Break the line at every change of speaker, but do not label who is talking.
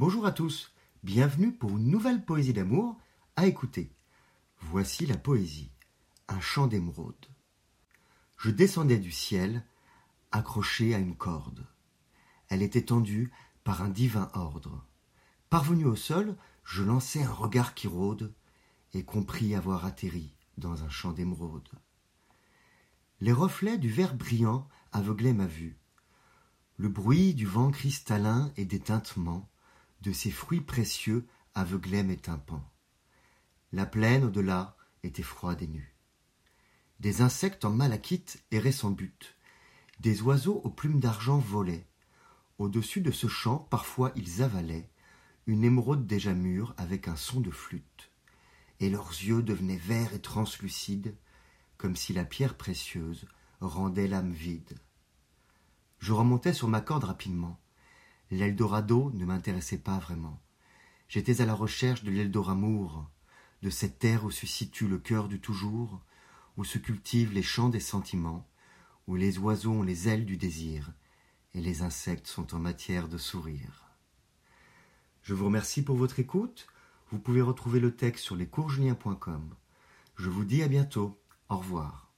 Bonjour à tous, bienvenue pour une nouvelle poésie d'amour à écouter. Voici la poésie, un chant d'émeraude. Je descendais du ciel, accroché à une corde. Elle était tendue par un divin ordre. Parvenu au sol, je lançai un regard qui rôde et compris avoir atterri dans un champ d'émeraude. Les reflets du verre brillant aveuglaient ma vue. Le bruit du vent cristallin et des tintements de ces fruits précieux aveuglait mes tympans. La plaine au-delà était froide et nue. Des insectes en malachite erraient sans but. Des oiseaux aux plumes d'argent volaient. Au-dessus de ce champ, parfois ils avalaient une émeraude déjà mûre avec un son de flûte. Et leurs yeux devenaient verts et translucides, comme si la pierre précieuse rendait l'âme vide. Je remontais sur ma corde rapidement. L'Eldorado ne m'intéressait pas vraiment. J'étais à la recherche de l'Eldoramour, de cette terre où se situe le cœur du toujours, où se cultivent les champs des sentiments, où les oiseaux ont les ailes du désir, et les insectes sont en matière de sourire. Je vous remercie pour votre écoute. Vous pouvez retrouver le texte sur lescoursjulien.com. Je vous dis à bientôt. Au revoir.